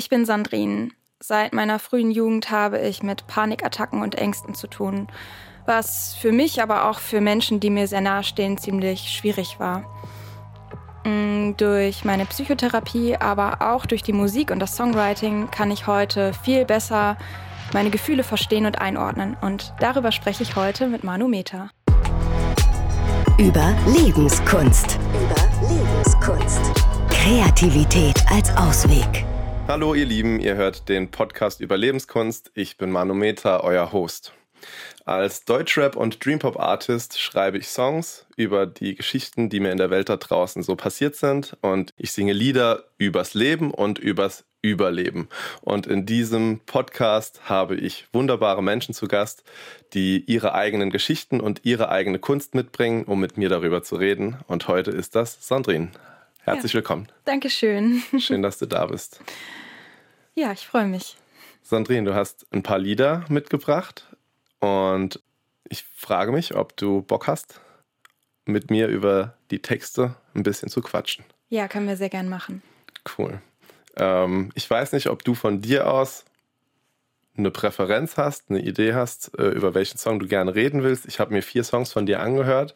Ich bin Sandrine. Seit meiner frühen Jugend habe ich mit Panikattacken und Ängsten zu tun, was für mich, aber auch für Menschen, die mir sehr nahestehen, ziemlich schwierig war. Mm, durch meine Psychotherapie, aber auch durch die Musik und das Songwriting kann ich heute viel besser meine Gefühle verstehen und einordnen. Und darüber spreche ich heute mit Manu Meta. Über Lebenskunst. Über Lebenskunst. Kreativität als Ausweg. Hallo ihr Lieben, ihr hört den Podcast über Lebenskunst. Ich bin Manometer, euer Host. Als Deutschrap und Dreampop Artist schreibe ich Songs über die Geschichten, die mir in der Welt da draußen so passiert sind und ich singe Lieder übers Leben und übers Überleben. Und in diesem Podcast habe ich wunderbare Menschen zu Gast, die ihre eigenen Geschichten und ihre eigene Kunst mitbringen, um mit mir darüber zu reden. Und heute ist das Sandrine. Herzlich ja. willkommen. Dankeschön. Schön, dass du da bist. Ja, ich freue mich. Sandrine, du hast ein paar Lieder mitgebracht und ich frage mich, ob du Bock hast, mit mir über die Texte ein bisschen zu quatschen. Ja, können wir sehr gern machen. Cool. Ähm, ich weiß nicht, ob du von dir aus eine Präferenz hast, eine Idee hast, äh, über welchen Song du gerne reden willst. Ich habe mir vier Songs von dir angehört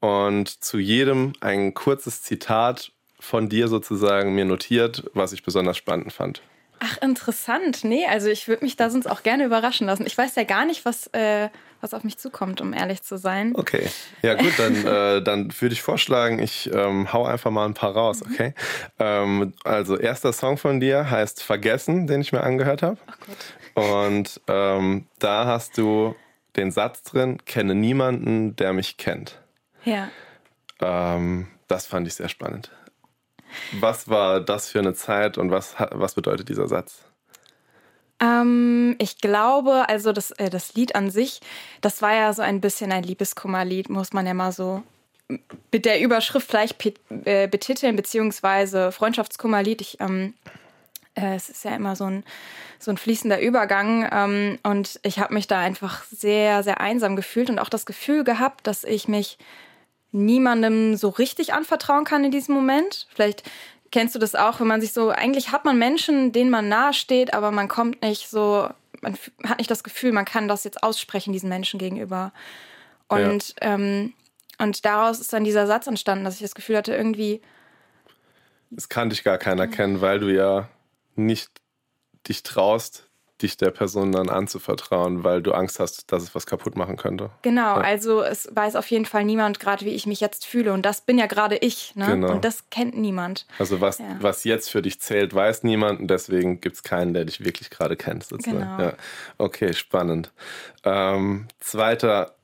und zu jedem ein kurzes Zitat von dir sozusagen mir notiert, was ich besonders spannend fand. Ach, interessant. Nee, also ich würde mich da sonst auch gerne überraschen lassen. Ich weiß ja gar nicht, was, äh, was auf mich zukommt, um ehrlich zu sein. Okay. Ja, gut, dann, äh, dann würde ich vorschlagen, ich ähm, hau einfach mal ein paar raus, mhm. okay? Ähm, also, erster Song von dir heißt Vergessen, den ich mir angehört habe. Ach Gott. Und ähm, da hast du den Satz drin: Kenne niemanden, der mich kennt. Ja. Ähm, das fand ich sehr spannend. Was war das für eine Zeit und was, was bedeutet dieser Satz? Ähm, ich glaube, also das, äh, das Lied an sich, das war ja so ein bisschen ein Liebeskummerlied, muss man ja mal so mit der Überschrift vielleicht äh, betiteln, beziehungsweise Freundschaftskummerlied. Ich, ähm, äh, es ist ja immer so ein, so ein fließender Übergang. Ähm, und ich habe mich da einfach sehr, sehr einsam gefühlt und auch das Gefühl gehabt, dass ich mich niemandem so richtig anvertrauen kann in diesem Moment. Vielleicht kennst du das auch, wenn man sich so, eigentlich hat man Menschen, denen man nahe steht, aber man kommt nicht so, man hat nicht das Gefühl, man kann das jetzt aussprechen diesen Menschen gegenüber. Und, ja. ähm, und daraus ist dann dieser Satz entstanden, dass ich das Gefühl hatte, irgendwie. Es kann dich gar keiner kennen, weil du ja nicht dich traust, dich der Person dann anzuvertrauen, weil du Angst hast, dass es was kaputt machen könnte. Genau, ja. also es weiß auf jeden Fall niemand gerade, wie ich mich jetzt fühle. Und das bin ja gerade ich. Ne? Genau. Und das kennt niemand. Also was, ja. was jetzt für dich zählt, weiß niemand. Und deswegen gibt es keinen, der dich wirklich gerade kennt. Sozusagen. Genau. Ja. Okay, spannend. Ähm, zweiter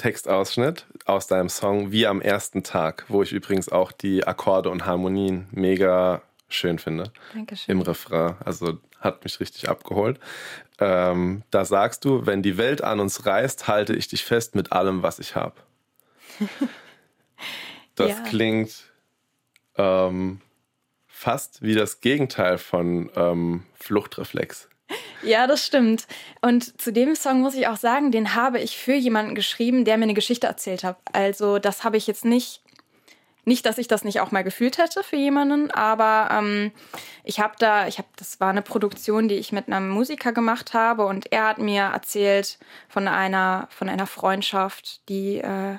Textausschnitt aus deinem Song Wie am ersten Tag, wo ich übrigens auch die Akkorde und Harmonien mega schön finde. Dankeschön. Im Refrain. Also hat mich richtig abgeholt. Ähm, da sagst du, wenn die Welt an uns reißt, halte ich dich fest mit allem, was ich habe. Das ja. klingt ähm, fast wie das Gegenteil von ähm, Fluchtreflex. Ja, das stimmt. Und zu dem Song muss ich auch sagen, den habe ich für jemanden geschrieben, der mir eine Geschichte erzählt hat. Also das habe ich jetzt nicht nicht, dass ich das nicht auch mal gefühlt hätte für jemanden, aber ähm, ich habe da, ich habe, das war eine Produktion, die ich mit einem Musiker gemacht habe und er hat mir erzählt von einer, von einer Freundschaft, die äh,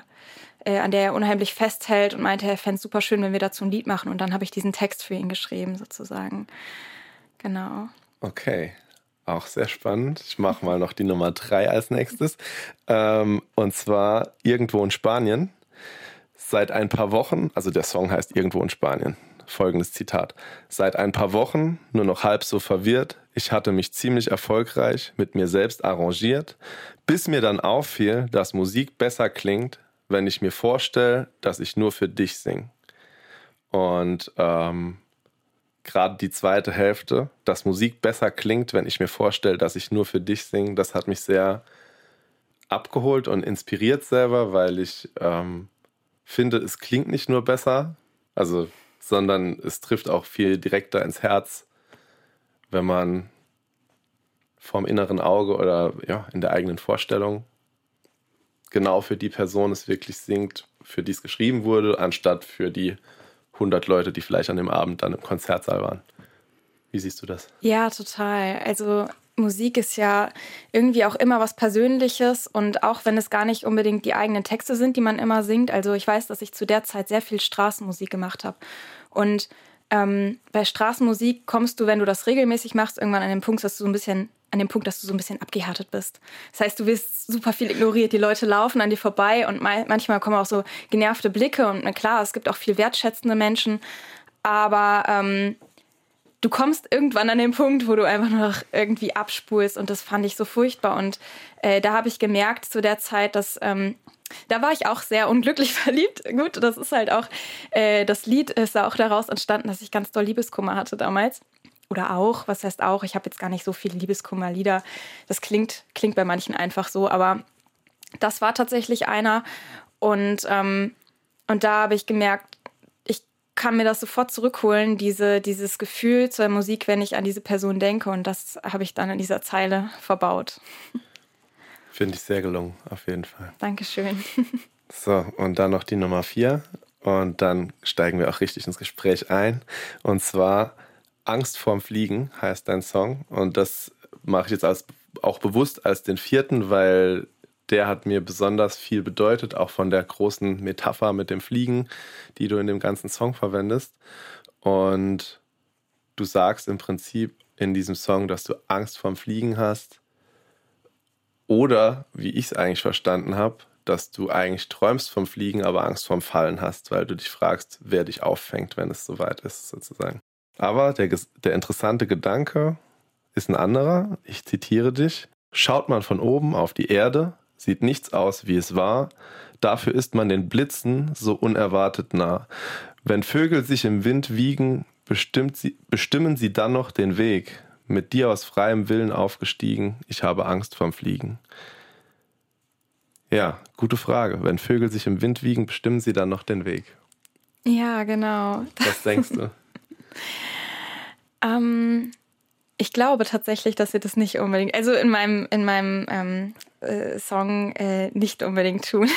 äh, an der er unheimlich festhält und meinte, er fände es super schön, wenn wir dazu ein Lied machen. Und dann habe ich diesen Text für ihn geschrieben, sozusagen. Genau. Okay. Auch sehr spannend. Ich mache mal noch die Nummer drei als nächstes. Ähm, und zwar irgendwo in Spanien Seit ein paar Wochen, also der Song heißt Irgendwo in Spanien. Folgendes Zitat. Seit ein paar Wochen nur noch halb so verwirrt. Ich hatte mich ziemlich erfolgreich mit mir selbst arrangiert, bis mir dann auffiel, dass Musik besser klingt, wenn ich mir vorstelle, dass ich nur für dich singe. Und ähm, gerade die zweite Hälfte, dass Musik besser klingt, wenn ich mir vorstelle, dass ich nur für dich singe, das hat mich sehr abgeholt und inspiriert selber, weil ich ähm, finde, es klingt nicht nur besser, also, sondern es trifft auch viel direkter ins Herz, wenn man vorm inneren Auge oder ja, in der eigenen Vorstellung genau für die Person es wirklich singt, für die es geschrieben wurde, anstatt für die 100 Leute, die vielleicht an dem Abend dann im Konzertsaal waren. Wie siehst du das? Ja, total. Also Musik ist ja irgendwie auch immer was Persönliches und auch wenn es gar nicht unbedingt die eigenen Texte sind, die man immer singt. Also ich weiß, dass ich zu der Zeit sehr viel Straßenmusik gemacht habe. Und ähm, bei Straßenmusik kommst du, wenn du das regelmäßig machst, irgendwann an den Punkt, dass du so ein bisschen an dem Punkt, dass du so ein bisschen abgehärtet bist. Das heißt, du wirst super viel ignoriert. Die Leute laufen an dir vorbei und manchmal kommen auch so genervte Blicke. Und na klar, es gibt auch viel wertschätzende Menschen. Aber ähm, du kommst irgendwann an den Punkt, wo du einfach noch irgendwie abspulst. Und das fand ich so furchtbar. Und äh, da habe ich gemerkt zu der Zeit, dass ähm, da war ich auch sehr unglücklich verliebt. Gut, das ist halt auch, äh, das Lied ist auch daraus entstanden, dass ich ganz doll Liebeskummer hatte damals oder auch, was heißt auch, ich habe jetzt gar nicht so viele Liebeskummerlieder. Das klingt, klingt bei manchen einfach so, aber das war tatsächlich einer. Und, ähm, und da habe ich gemerkt, kann mir das sofort zurückholen, diese, dieses Gefühl zur Musik, wenn ich an diese Person denke. Und das habe ich dann in dieser Zeile verbaut. Finde ich sehr gelungen, auf jeden Fall. Dankeschön. So, und dann noch die Nummer vier. Und dann steigen wir auch richtig ins Gespräch ein. Und zwar Angst vorm Fliegen heißt dein Song. Und das mache ich jetzt als, auch bewusst als den vierten, weil der hat mir besonders viel bedeutet, auch von der großen Metapher mit dem Fliegen, die du in dem ganzen Song verwendest. Und du sagst im Prinzip in diesem Song, dass du Angst vorm Fliegen hast. Oder, wie ich es eigentlich verstanden habe, dass du eigentlich träumst vom Fliegen, aber Angst vorm Fallen hast, weil du dich fragst, wer dich auffängt, wenn es soweit ist, sozusagen. Aber der, der interessante Gedanke ist ein anderer. Ich zitiere dich. Schaut man von oben auf die Erde, sieht nichts aus, wie es war. Dafür ist man den Blitzen so unerwartet nah. Wenn Vögel sich im Wind wiegen, sie, bestimmen sie dann noch den Weg. Mit dir aus freiem Willen aufgestiegen, ich habe Angst vorm Fliegen. Ja, gute Frage. Wenn Vögel sich im Wind wiegen, bestimmen sie dann noch den Weg. Ja, genau. Was denkst du? ähm, ich glaube tatsächlich, dass sie das nicht unbedingt, also in meinem, in meinem ähm, äh, Song äh, nicht unbedingt tun.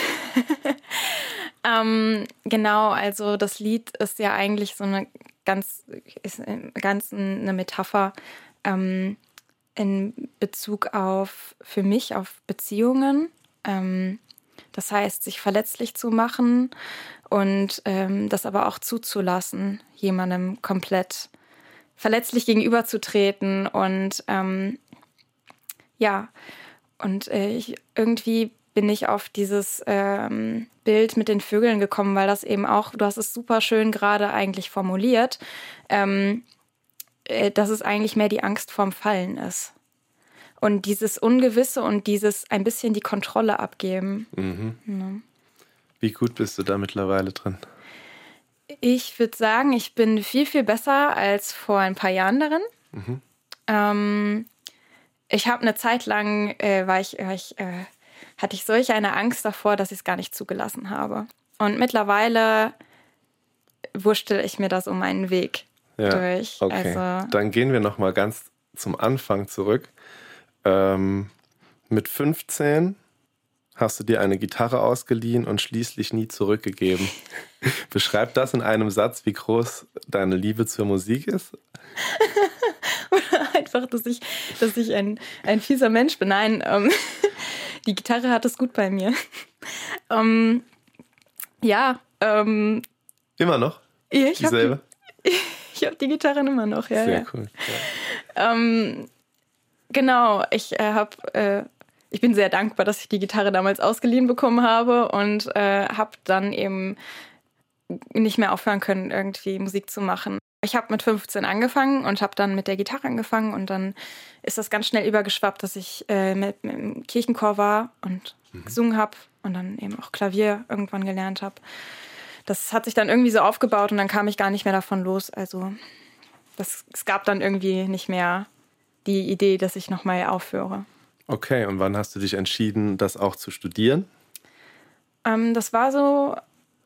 ähm, genau, also das Lied ist ja eigentlich so eine ganz, ist ganz eine Metapher ähm, in Bezug auf, für mich, auf Beziehungen. Ähm, das heißt, sich verletzlich zu machen und ähm, das aber auch zuzulassen, jemandem komplett verletzlich gegenüberzutreten und ähm, ja, und äh, ich, irgendwie bin ich auf dieses ähm, Bild mit den Vögeln gekommen, weil das eben auch, du hast es super schön gerade eigentlich formuliert, ähm, äh, dass es eigentlich mehr die Angst vorm Fallen ist. Und dieses Ungewisse und dieses ein bisschen die Kontrolle abgeben. Mhm. Ja. Wie gut bist du da mittlerweile drin? Ich würde sagen, ich bin viel, viel besser als vor ein paar Jahren darin. Mhm. Ähm, ich habe eine Zeit lang, äh, war ich, war ich äh, hatte ich solch eine Angst davor, dass ich es gar nicht zugelassen habe. Und mittlerweile wurschtel ich mir das um meinen Weg ja, durch. Okay. Also, Dann gehen wir noch mal ganz zum Anfang zurück. Ähm, mit 15 hast du dir eine Gitarre ausgeliehen und schließlich nie zurückgegeben. Beschreib das in einem Satz, wie groß deine Liebe zur Musik ist. Oder einfach, dass ich, dass ich ein, ein fieser Mensch bin. Nein, ähm, die Gitarre hat es gut bei mir. Ähm, ja. Ähm, immer noch? Ja, ich habe die, ich hab die Gitarre immer noch, ja. Sehr ja. cool. Ja. Ähm, genau, ich äh, habe äh, ich bin sehr dankbar, dass ich die Gitarre damals ausgeliehen bekommen habe und äh, habe dann eben nicht mehr aufhören können, irgendwie Musik zu machen. Ich habe mit 15 angefangen und habe dann mit der Gitarre angefangen und dann ist das ganz schnell übergeschwappt, dass ich äh, mit, mit im Kirchenchor war und mhm. gesungen habe und dann eben auch Klavier irgendwann gelernt habe. Das hat sich dann irgendwie so aufgebaut und dann kam ich gar nicht mehr davon los. Also das, es gab dann irgendwie nicht mehr die Idee, dass ich nochmal aufhöre. Okay, und wann hast du dich entschieden, das auch zu studieren? Ähm, das war so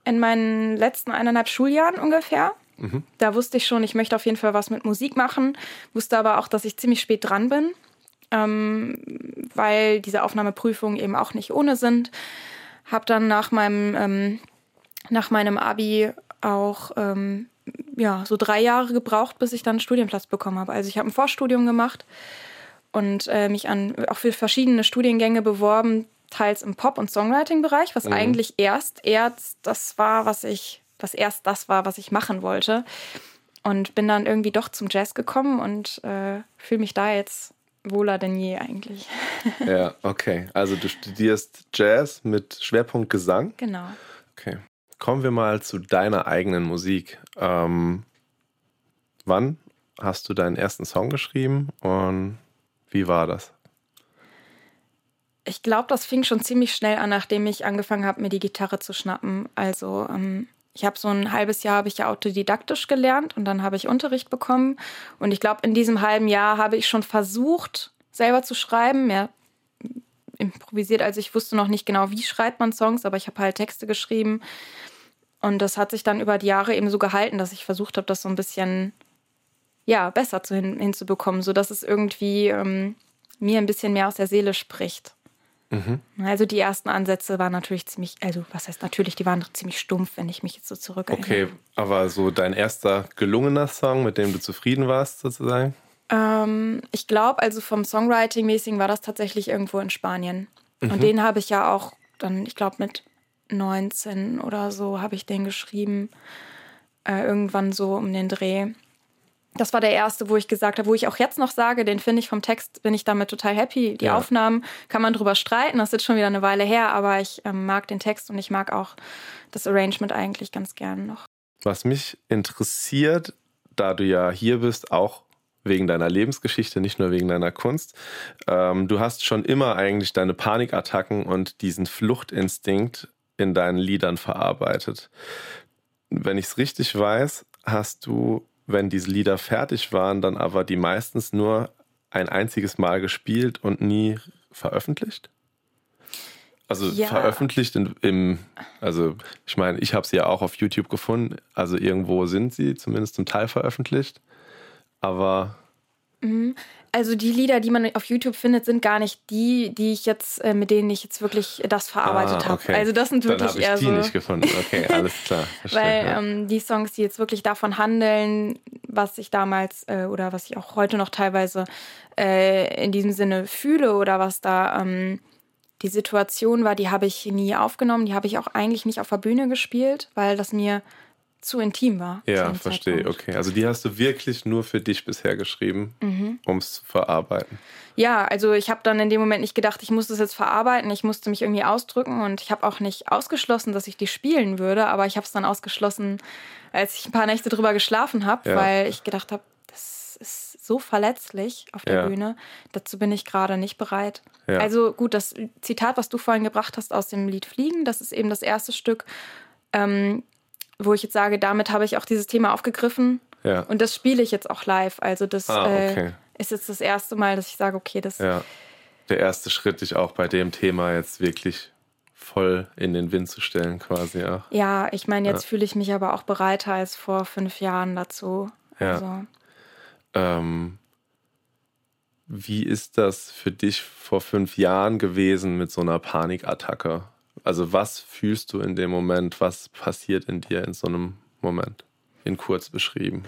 in meinen letzten eineinhalb Schuljahren ungefähr. Mhm. Da wusste ich schon, ich möchte auf jeden Fall was mit Musik machen, wusste aber auch, dass ich ziemlich spät dran bin, ähm, weil diese Aufnahmeprüfungen eben auch nicht ohne sind. Hab dann nach meinem, ähm, nach meinem Abi auch ähm, ja, so drei Jahre gebraucht, bis ich dann einen Studienplatz bekommen habe. Also ich habe ein Vorstudium gemacht und äh, mich an auch für verschiedene Studiengänge beworben, teils im Pop- und Songwriting-Bereich, was mhm. eigentlich erst erst das war, was ich, was erst das war, was ich machen wollte. Und bin dann irgendwie doch zum Jazz gekommen und äh, fühle mich da jetzt wohler denn je eigentlich. ja, okay. Also du studierst Jazz mit Schwerpunkt Gesang. Genau. Okay. Kommen wir mal zu deiner eigenen Musik. Ähm, wann hast du deinen ersten Song geschrieben und wie war das? Ich glaube, das fing schon ziemlich schnell an, nachdem ich angefangen habe, mir die Gitarre zu schnappen. Also ähm, ich habe so ein halbes Jahr habe ich ja autodidaktisch gelernt und dann habe ich Unterricht bekommen. Und ich glaube, in diesem halben Jahr habe ich schon versucht, selber zu schreiben, mehr improvisiert. Also ich wusste noch nicht genau, wie schreibt man Songs, aber ich habe halt Texte geschrieben. Und das hat sich dann über die Jahre eben so gehalten, dass ich versucht habe, das so ein bisschen ja, besser zu hin, hinzubekommen, sodass es irgendwie ähm, mir ein bisschen mehr aus der Seele spricht. Mhm. Also die ersten Ansätze waren natürlich ziemlich, also was heißt natürlich, die waren ziemlich stumpf, wenn ich mich jetzt so zurückerinnere. Okay, aber so dein erster gelungener Song, mit dem du zufrieden warst sozusagen? Ähm, ich glaube, also vom Songwriting-mäßigen war das tatsächlich irgendwo in Spanien. Mhm. Und den habe ich ja auch dann, ich glaube mit 19 oder so habe ich den geschrieben. Äh, irgendwann so um den Dreh das war der erste, wo ich gesagt habe, wo ich auch jetzt noch sage, den finde ich vom Text, bin ich damit total happy. Die ja. Aufnahmen kann man drüber streiten, das ist jetzt schon wieder eine Weile her, aber ich ähm, mag den Text und ich mag auch das Arrangement eigentlich ganz gern noch. Was mich interessiert, da du ja hier bist, auch wegen deiner Lebensgeschichte, nicht nur wegen deiner Kunst. Ähm, du hast schon immer eigentlich deine Panikattacken und diesen Fluchtinstinkt in deinen Liedern verarbeitet. Wenn ich es richtig weiß, hast du wenn diese Lieder fertig waren, dann aber die meistens nur ein einziges Mal gespielt und nie veröffentlicht? Also ja. veröffentlicht in, im, also ich meine, ich habe sie ja auch auf YouTube gefunden, also irgendwo sind sie zumindest zum Teil veröffentlicht, aber. Also die Lieder, die man auf YouTube findet, sind gar nicht die, die ich jetzt, äh, mit denen ich jetzt wirklich das verarbeitet ah, okay. habe. Also das sind wirklich Dann eher ich die so. nicht gefunden. Okay, alles klar. Verstehe, Weil ja. ähm, die Songs, die jetzt wirklich davon handeln, was ich damals äh, oder was ich auch heute noch teilweise äh, in diesem Sinne fühle oder was da ähm, die Situation war, die habe ich nie aufgenommen. Die habe ich auch eigentlich nicht auf der Bühne gespielt, weil das mir zu intim war. Ja, verstehe. Okay. Also die hast du wirklich nur für dich bisher geschrieben, mhm. um es zu verarbeiten. Ja, also ich habe dann in dem Moment nicht gedacht, ich muss das jetzt verarbeiten. Ich musste mich irgendwie ausdrücken und ich habe auch nicht ausgeschlossen, dass ich die spielen würde, aber ich habe es dann ausgeschlossen, als ich ein paar Nächte drüber geschlafen habe, ja. weil ich gedacht habe, das ist so verletzlich auf der ja. Bühne. Dazu bin ich gerade nicht bereit. Ja. Also gut, das Zitat, was du vorhin gebracht hast aus dem Lied Fliegen, das ist eben das erste Stück. Ähm, wo ich jetzt sage, damit habe ich auch dieses Thema aufgegriffen. Ja. Und das spiele ich jetzt auch live. Also das ah, okay. äh, ist jetzt das erste Mal, dass ich sage, okay, das. Ja. Der erste Schritt, dich auch bei dem Thema jetzt wirklich voll in den Wind zu stellen, quasi. Ja, ja ich meine, jetzt ja. fühle ich mich aber auch bereiter als vor fünf Jahren dazu. Ja. Also. Ähm, wie ist das für dich vor fünf Jahren gewesen mit so einer Panikattacke? Also was fühlst du in dem Moment? Was passiert in dir in so einem Moment? In kurz beschrieben.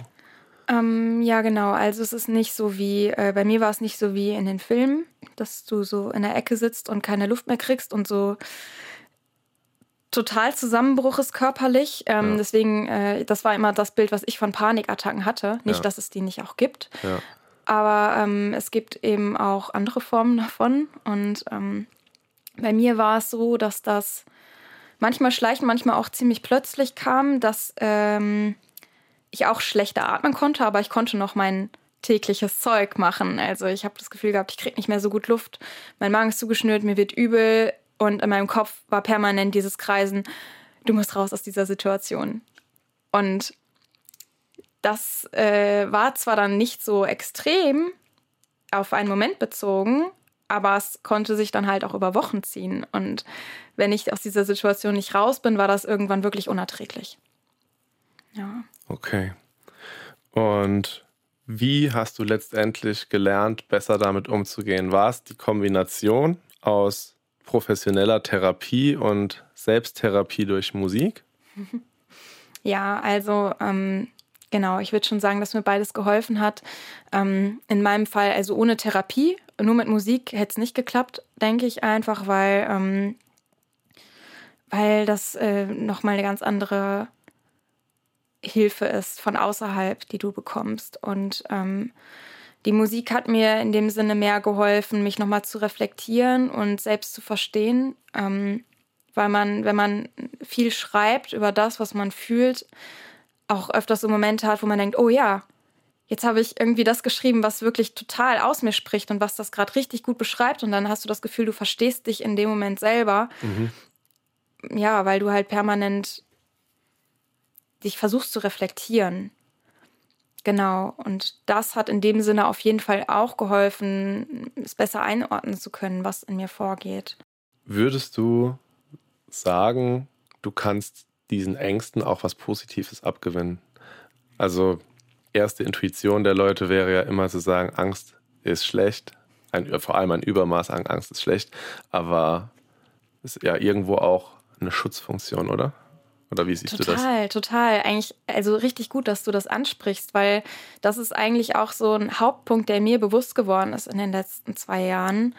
Ähm, ja, genau. Also es ist nicht so wie, äh, bei mir war es nicht so wie in den Filmen, dass du so in der Ecke sitzt und keine Luft mehr kriegst und so total Zusammenbruch ist körperlich. Ähm, ja. Deswegen, äh, das war immer das Bild, was ich von Panikattacken hatte. Nicht, ja. dass es die nicht auch gibt. Ja. Aber ähm, es gibt eben auch andere Formen davon. Und ähm, bei mir war es so, dass das manchmal schleichend, manchmal auch ziemlich plötzlich kam, dass ähm, ich auch schlechter atmen konnte, aber ich konnte noch mein tägliches Zeug machen. Also ich habe das Gefühl gehabt, ich kriege nicht mehr so gut Luft, mein Magen ist zugeschnürt, mir wird übel und in meinem Kopf war permanent dieses Kreisen, du musst raus aus dieser Situation. Und das äh, war zwar dann nicht so extrem auf einen Moment bezogen, aber es konnte sich dann halt auch über Wochen ziehen. Und wenn ich aus dieser Situation nicht raus bin, war das irgendwann wirklich unerträglich. Ja. Okay. Und wie hast du letztendlich gelernt, besser damit umzugehen? War es die Kombination aus professioneller Therapie und Selbsttherapie durch Musik? Ja, also ähm, genau, ich würde schon sagen, dass mir beides geholfen hat. Ähm, in meinem Fall, also ohne Therapie, nur mit Musik hätte es nicht geklappt, denke ich einfach, weil, ähm, weil das äh, nochmal eine ganz andere Hilfe ist von außerhalb, die du bekommst. Und ähm, die Musik hat mir in dem Sinne mehr geholfen, mich nochmal zu reflektieren und selbst zu verstehen. Ähm, weil man, wenn man viel schreibt über das, was man fühlt, auch öfters so Momente hat, wo man denkt, oh ja, jetzt habe ich irgendwie das geschrieben, was wirklich total aus mir spricht und was das gerade richtig gut beschreibt. Und dann hast du das Gefühl, du verstehst dich in dem Moment selber. Mhm. Ja, weil du halt permanent dich versuchst zu reflektieren. Genau, und das hat in dem Sinne auf jeden Fall auch geholfen, es besser einordnen zu können, was in mir vorgeht. Würdest du sagen, du kannst diesen Ängsten auch was Positives abgewinnen? Also, erste Intuition der Leute wäre ja immer zu sagen, Angst ist schlecht, ein, vor allem ein Übermaß an Angst ist schlecht, aber ist ja irgendwo auch eine Schutzfunktion, oder? Oder wie siehst total, du das? Total, total. Eigentlich, also richtig gut, dass du das ansprichst, weil das ist eigentlich auch so ein Hauptpunkt, der mir bewusst geworden ist in den letzten zwei Jahren,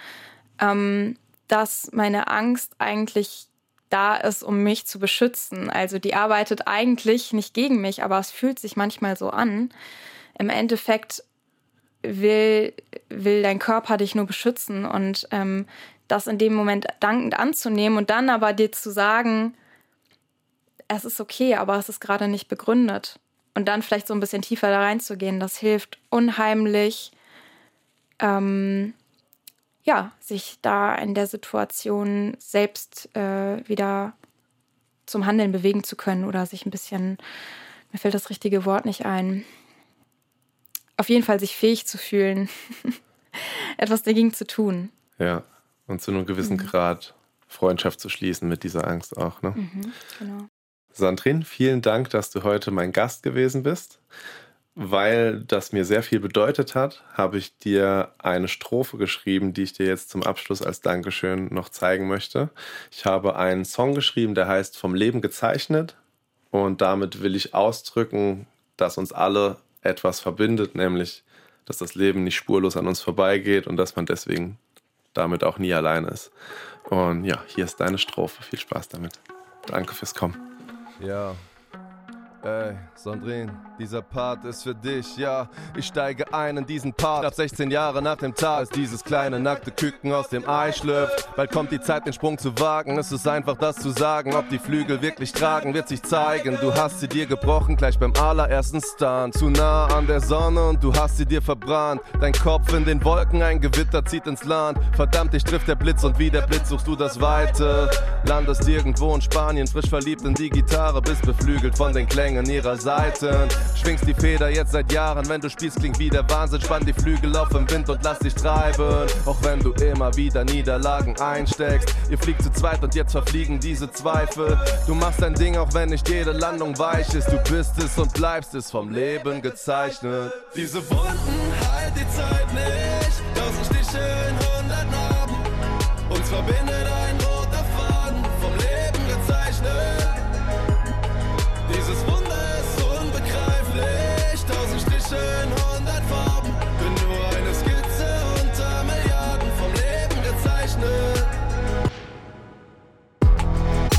ähm, dass meine Angst eigentlich da ist, um mich zu beschützen. Also die arbeitet eigentlich nicht gegen mich, aber es fühlt sich manchmal so an. Im Endeffekt will, will dein Körper dich nur beschützen und ähm, das in dem Moment dankend anzunehmen und dann aber dir zu sagen, es ist okay, aber es ist gerade nicht begründet. Und dann vielleicht so ein bisschen tiefer da reinzugehen, das hilft unheimlich, ähm, ja, sich da in der Situation selbst äh, wieder zum Handeln bewegen zu können oder sich ein bisschen, mir fällt das richtige Wort nicht ein, auf jeden Fall sich fähig zu fühlen, etwas dagegen zu tun. Ja, und zu einem gewissen mhm. Grad Freundschaft zu schließen mit dieser Angst auch. Ne? Mhm, genau. Sandrin, vielen Dank, dass du heute mein Gast gewesen bist. Weil das mir sehr viel bedeutet hat, habe ich dir eine Strophe geschrieben, die ich dir jetzt zum Abschluss als Dankeschön noch zeigen möchte. Ich habe einen Song geschrieben, der heißt Vom Leben gezeichnet. Und damit will ich ausdrücken, dass uns alle etwas verbindet, nämlich, dass das Leben nicht spurlos an uns vorbeigeht und dass man deswegen damit auch nie allein ist. Und ja, hier ist deine Strophe. Viel Spaß damit. Danke fürs Kommen. Ja. Ey, Sandrine, dieser Part ist für dich, ja. Ich steige ein in diesen Part. Ab 16 Jahre nach dem Tag, als dieses kleine nackte Küken aus dem Ei schlüpft. Bald kommt die Zeit, den Sprung zu wagen. Es ist einfach das zu sagen. Ob die Flügel wirklich tragen, wird sich zeigen. Du hast sie dir gebrochen, gleich beim allerersten Stand. Zu nah an der Sonne und du hast sie dir verbrannt. Dein Kopf in den Wolken, ein Gewitter zieht ins Land. Verdammt, dich trifft der Blitz und wie der Blitz suchst du das Weite. Landest irgendwo in Spanien, frisch verliebt in die Gitarre, bist beflügelt von den Klängen Klängen ihrer Seiten. Schwingst die Feder jetzt seit Jahren, wenn du spielst, klingt wie der Wahnsinn. Spann die Flügel auf im Wind und lass dich treiben. Auch wenn du immer wieder Niederlagen einsteckst. Ihr fliegt zu zweit und jetzt verfliegen diese Zweifel. Du machst dein Ding, auch wenn nicht jede Landung weich ist. Du bist es und bleibst es vom Leben gezeichnet. Diese Wunden heilt die Zeit nicht. Tausend Stiche in hundert Narben. Uns verbindet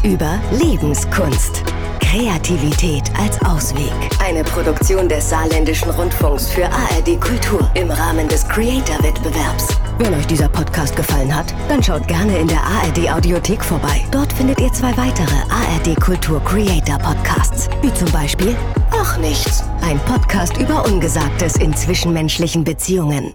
Überlebenskunst. Kreativität als Ausweg. Eine Produktion des Saarländischen Rundfunks für ARD Kultur im Rahmen des Creator-Wettbewerbs. Wenn euch dieser Podcast gefallen hat, dann schaut gerne in der ARD Audiothek vorbei. Dort findet ihr zwei weitere ARD Kultur Creator Podcasts, wie zum Beispiel Ach nichts, ein Podcast über Ungesagtes in zwischenmenschlichen Beziehungen.